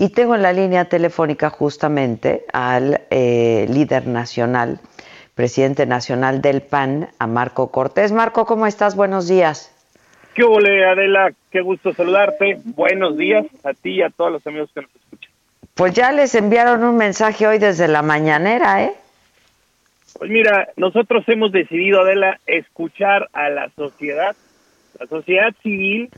Y tengo en la línea telefónica justamente al eh, líder nacional, presidente nacional del PAN, a Marco Cortés. Marco, ¿cómo estás? Buenos días. ¿Qué ole, Adela? Qué gusto saludarte. Buenos días a ti y a todos los amigos que nos escuchan. Pues ya les enviaron un mensaje hoy desde la mañanera, ¿eh? Pues mira, nosotros hemos decidido, Adela, escuchar a la sociedad, la sociedad civil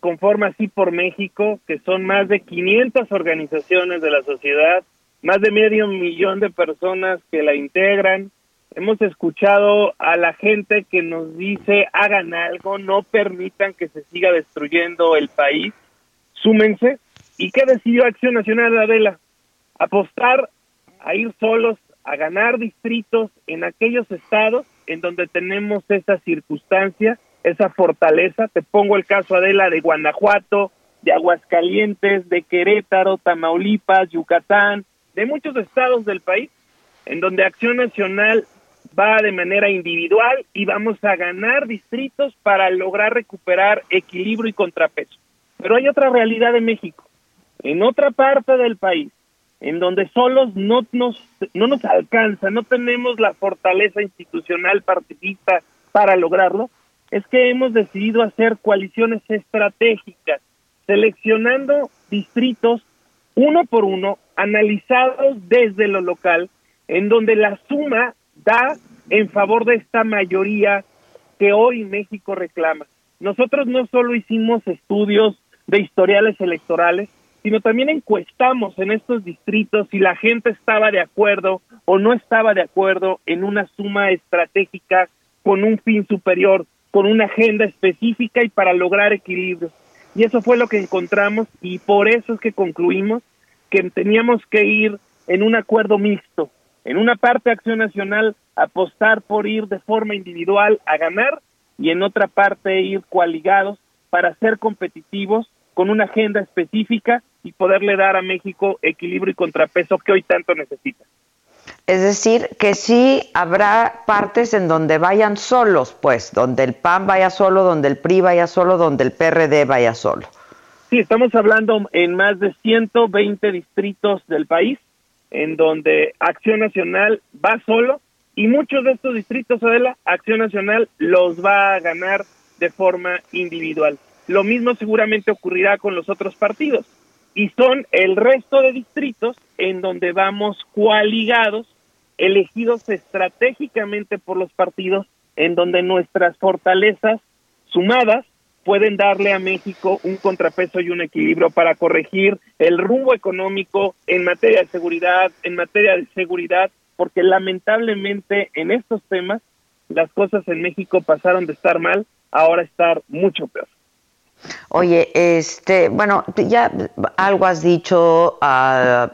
conforma así por México, que son más de 500 organizaciones de la sociedad, más de medio millón de personas que la integran, Hemos escuchado a la gente que nos dice hagan algo, no permitan que se siga destruyendo el país, súmense. ¿Y qué decidió Acción Nacional Adela? Apostar a ir solos a ganar distritos en aquellos estados en donde tenemos esa circunstancia, esa fortaleza. Te pongo el caso Adela de Guanajuato, de Aguascalientes, de Querétaro, Tamaulipas, Yucatán, de muchos estados del país, en donde Acción Nacional va de manera individual y vamos a ganar distritos para lograr recuperar equilibrio y contrapeso. Pero hay otra realidad de México. En otra parte del país, en donde solos no nos, no nos alcanza, no tenemos la fortaleza institucional partidista para lograrlo, es que hemos decidido hacer coaliciones estratégicas, seleccionando distritos uno por uno, analizados desde lo local, en donde la suma da en favor de esta mayoría que hoy México reclama. Nosotros no solo hicimos estudios de historiales electorales, sino también encuestamos en estos distritos si la gente estaba de acuerdo o no estaba de acuerdo en una suma estratégica con un fin superior, con una agenda específica y para lograr equilibrio. Y eso fue lo que encontramos y por eso es que concluimos que teníamos que ir en un acuerdo mixto, en una parte Acción Nacional apostar por ir de forma individual a ganar y en otra parte ir coaligados para ser competitivos con una agenda específica y poderle dar a México equilibrio y contrapeso que hoy tanto necesita. Es decir, que sí habrá partes en donde vayan solos, pues, donde el PAN vaya solo, donde el PRI vaya solo, donde el PRD vaya solo. Sí, estamos hablando en más de 120 distritos del país en donde Acción Nacional va solo y muchos de estos distritos, Adela, Acción Nacional los va a ganar de forma individual. Lo mismo seguramente ocurrirá con los otros partidos. Y son el resto de distritos en donde vamos coaligados, elegidos estratégicamente por los partidos, en donde nuestras fortalezas sumadas pueden darle a México un contrapeso y un equilibrio para corregir el rumbo económico en materia de seguridad, en materia de seguridad, porque lamentablemente en estos temas las cosas en México pasaron de estar mal ahora estar mucho peor. Oye, este, bueno, ya algo has dicho a,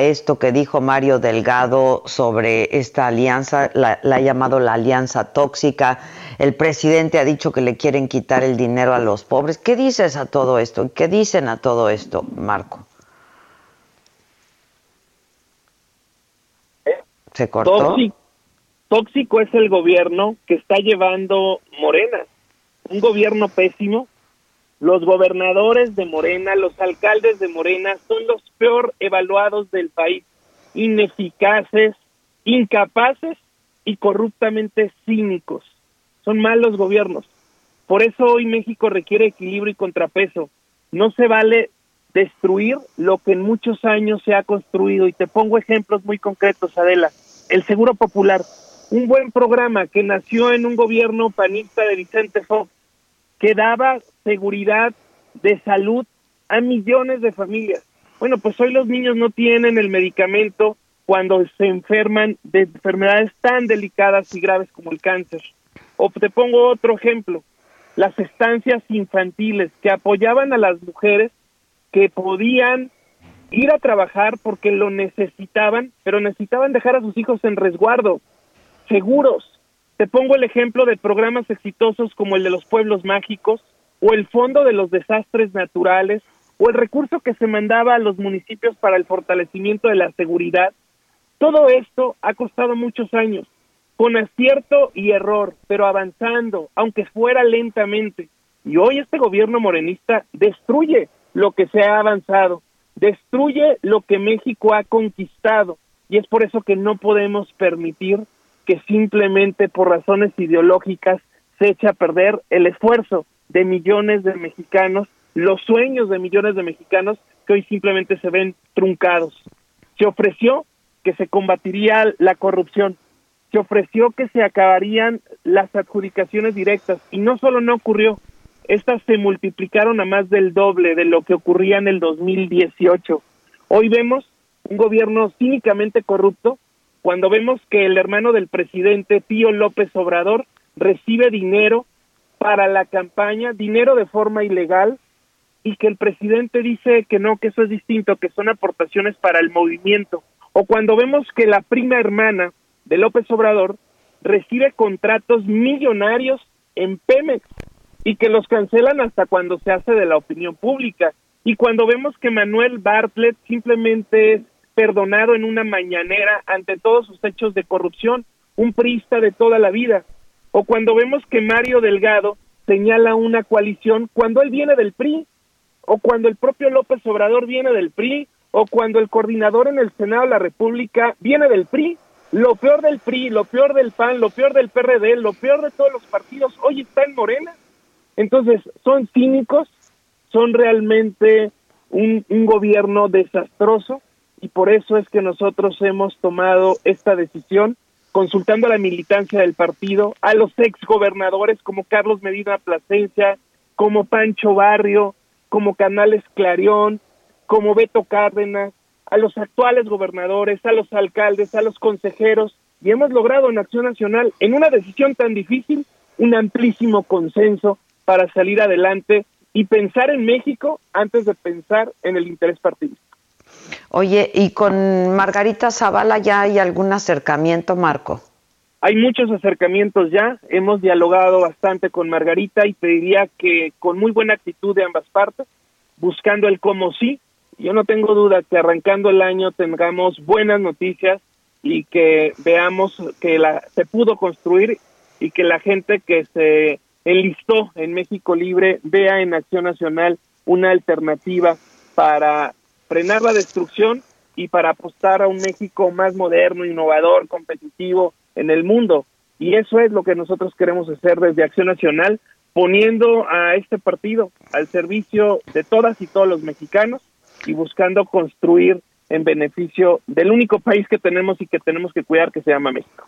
esto que dijo Mario Delgado sobre esta alianza, la, ha llamado la alianza tóxica. El presidente ha dicho que le quieren quitar el dinero a los pobres. ¿Qué dices a todo esto? ¿Qué dicen a todo esto, Marco? ¿Se cortó? tóxico es el gobierno que está llevando Morena. Un gobierno pésimo los gobernadores de Morena, los alcaldes de Morena son los peor evaluados del país, ineficaces, incapaces y corruptamente cínicos. Son malos gobiernos. Por eso hoy México requiere equilibrio y contrapeso. No se vale destruir lo que en muchos años se ha construido. Y te pongo ejemplos muy concretos, Adela. El Seguro Popular, un buen programa que nació en un gobierno panista de Vicente Fox, que daba seguridad de salud a millones de familias. Bueno, pues hoy los niños no tienen el medicamento cuando se enferman de enfermedades tan delicadas y graves como el cáncer. O te pongo otro ejemplo, las estancias infantiles que apoyaban a las mujeres que podían ir a trabajar porque lo necesitaban, pero necesitaban dejar a sus hijos en resguardo, seguros. Te pongo el ejemplo de programas exitosos como el de los pueblos mágicos o el Fondo de los Desastres Naturales o el recurso que se mandaba a los municipios para el fortalecimiento de la seguridad. Todo esto ha costado muchos años, con acierto y error, pero avanzando, aunque fuera lentamente. Y hoy este gobierno morenista destruye lo que se ha avanzado, destruye lo que México ha conquistado. Y es por eso que no podemos permitir que simplemente por razones ideológicas se eche a perder el esfuerzo de millones de mexicanos, los sueños de millones de mexicanos que hoy simplemente se ven truncados. Se ofreció que se combatiría la corrupción, se ofreció que se acabarían las adjudicaciones directas y no solo no ocurrió, estas se multiplicaron a más del doble de lo que ocurría en el 2018. Hoy vemos un gobierno cínicamente corrupto cuando vemos que el hermano del presidente Pío López Obrador recibe dinero para la campaña, dinero de forma ilegal, y que el presidente dice que no, que eso es distinto, que son aportaciones para el movimiento. O cuando vemos que la prima hermana de López Obrador recibe contratos millonarios en Pemex y que los cancelan hasta cuando se hace de la opinión pública. Y cuando vemos que Manuel Bartlett simplemente es perdonado en una mañanera ante todos sus hechos de corrupción, un priista de toda la vida. O cuando vemos que Mario Delgado señala una coalición cuando él viene del PRI, o cuando el propio López Obrador viene del PRI, o cuando el coordinador en el Senado de la República viene del PRI. Lo peor del PRI, lo peor del PAN, lo peor del PRD, lo peor de todos los partidos hoy está en Morena. Entonces, son cínicos, son realmente un, gobierno desastroso y por eso es que nosotros hemos tomado esta decisión consultando a la militancia del partido, a los ex gobernadores como Carlos Medina Plasencia, como Pancho Barrio, como Canales Clarión, como Beto Cárdenas, a los actuales gobernadores, a los alcaldes, a los consejeros, y hemos logrado en Acción Nacional, en una decisión tan difícil, un amplísimo consenso para salir adelante y pensar en México antes de pensar en el interés partidista. Oye, ¿y con Margarita Zavala ya hay algún acercamiento, Marco? Hay muchos acercamientos ya, hemos dialogado bastante con Margarita y pediría que con muy buena actitud de ambas partes, buscando el cómo sí, yo no tengo duda que arrancando el año tengamos buenas noticias y que veamos que la, se pudo construir y que la gente que se enlistó en México Libre vea en Acción Nacional una alternativa para frenar la destrucción y para apostar a un México más moderno, innovador, competitivo en el mundo. Y eso es lo que nosotros queremos hacer desde Acción Nacional, poniendo a este partido al servicio de todas y todos los mexicanos y buscando construir en beneficio del único país que tenemos y que tenemos que cuidar, que se llama México.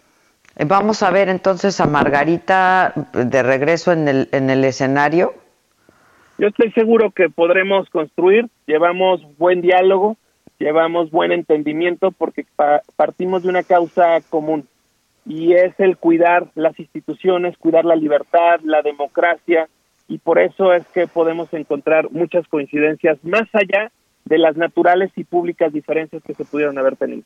Vamos a ver entonces a Margarita de regreso en el, en el escenario. Yo estoy seguro que podremos construir, llevamos buen diálogo, llevamos buen entendimiento porque partimos de una causa común y es el cuidar las instituciones, cuidar la libertad, la democracia y por eso es que podemos encontrar muchas coincidencias más allá de las naturales y públicas diferencias que se pudieron haber tenido.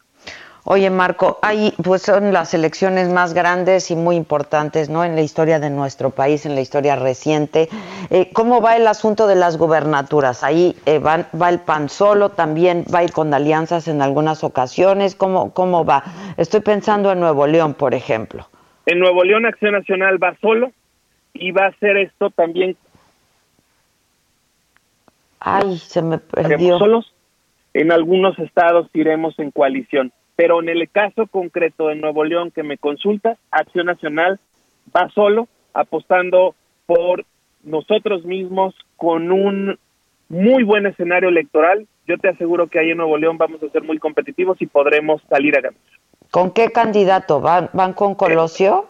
Oye, Marco, ahí pues son las elecciones más grandes y muy importantes, ¿no? En la historia de nuestro país, en la historia reciente. Eh, ¿Cómo va el asunto de las gubernaturas? Ahí eh, va, el PAN solo, también va a ir con alianzas en algunas ocasiones. ¿Cómo, ¿Cómo va? Estoy pensando en Nuevo León, por ejemplo. En Nuevo León, Acción Nacional va solo y va a hacer esto también. Ay, se me perdió. solos. En algunos estados iremos en coalición pero en el caso concreto de Nuevo León que me consultas, Acción Nacional va solo apostando por nosotros mismos con un muy buen escenario electoral. Yo te aseguro que ahí en Nuevo León vamos a ser muy competitivos y podremos salir a ganar. ¿Con qué candidato? ¿Van, van con Colosio?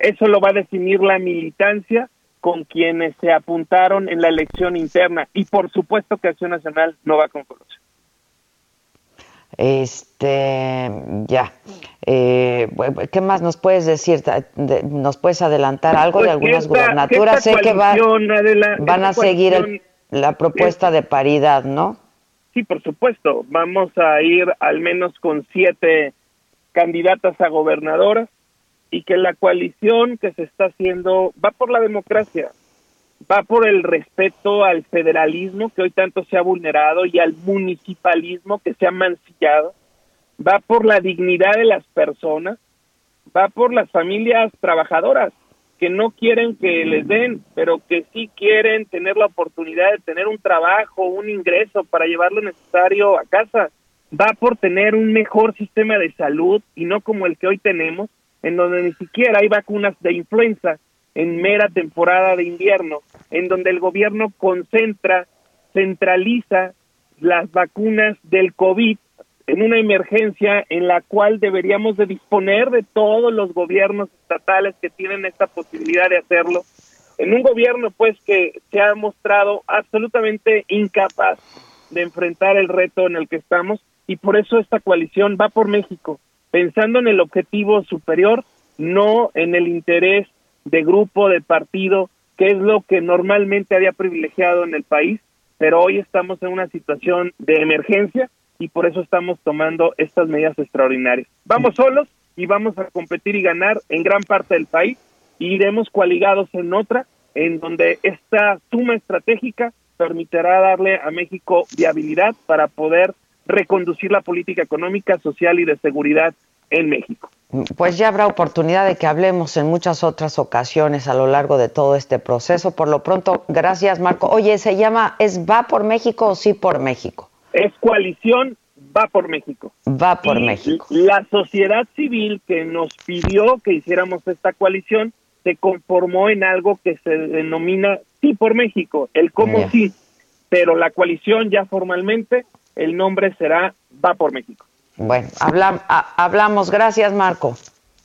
Eso lo va a definir la militancia con quienes se apuntaron en la elección interna y por supuesto que Acción Nacional no va con Colosio. Este, ya. Eh, ¿Qué más nos puedes decir? ¿Nos puedes adelantar algo de pues algunas gubernaturas? sé que van a seguir la propuesta de paridad, ¿no? sí, por supuesto, vamos a ir al menos con siete candidatas a gobernadoras y que la coalición que se está haciendo va por la democracia, va por el respeto al federalismo que hoy tanto se ha vulnerado y al municipalismo que se ha mancillado, va por la dignidad de las personas, va por las familias trabajadoras que no quieren que les den, pero que sí quieren tener la oportunidad de tener un trabajo, un ingreso para llevar lo necesario a casa. Va por tener un mejor sistema de salud y no como el que hoy tenemos, en donde ni siquiera hay vacunas de influenza en mera temporada de invierno, en donde el gobierno concentra, centraliza las vacunas del COVID en una emergencia en la cual deberíamos de disponer de todos los gobiernos estatales que tienen esta posibilidad de hacerlo, en un gobierno pues que se ha mostrado absolutamente incapaz de enfrentar el reto en el que estamos y por eso esta coalición va por México, pensando en el objetivo superior, no en el interés de grupo, de partido, que es lo que normalmente había privilegiado en el país, pero hoy estamos en una situación de emergencia y por eso estamos tomando estas medidas extraordinarias. Vamos solos y vamos a competir y ganar en gran parte del país y iremos coaligados en otra, en donde esta suma estratégica permitirá darle a México viabilidad para poder reconducir la política económica, social y de seguridad en México. Pues ya habrá oportunidad de que hablemos en muchas otras ocasiones a lo largo de todo este proceso. Por lo pronto, gracias Marco. Oye, ¿se llama es va por México o sí por México? Es coalición va por México. Va por México. La sociedad civil que nos pidió que hiciéramos esta coalición se conformó en algo que se denomina sí por México, el cómo sí, pero la coalición ya formalmente, el nombre será va por México. Bueno, hablamos. Gracias, Marco.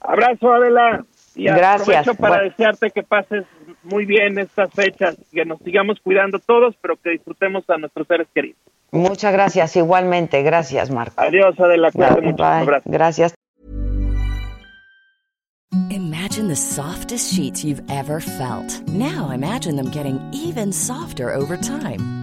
Abrazo, Adela. Y Gracias. aprovecho para desearte que pases muy bien estas fechas, que nos sigamos cuidando todos, pero que disfrutemos a nuestros seres queridos. Muchas gracias, igualmente. Gracias, Marco. Adiós, Adela. Bye, Gracias. Imagine the softest sheets you've ever felt. Now imagine them getting even softer over time.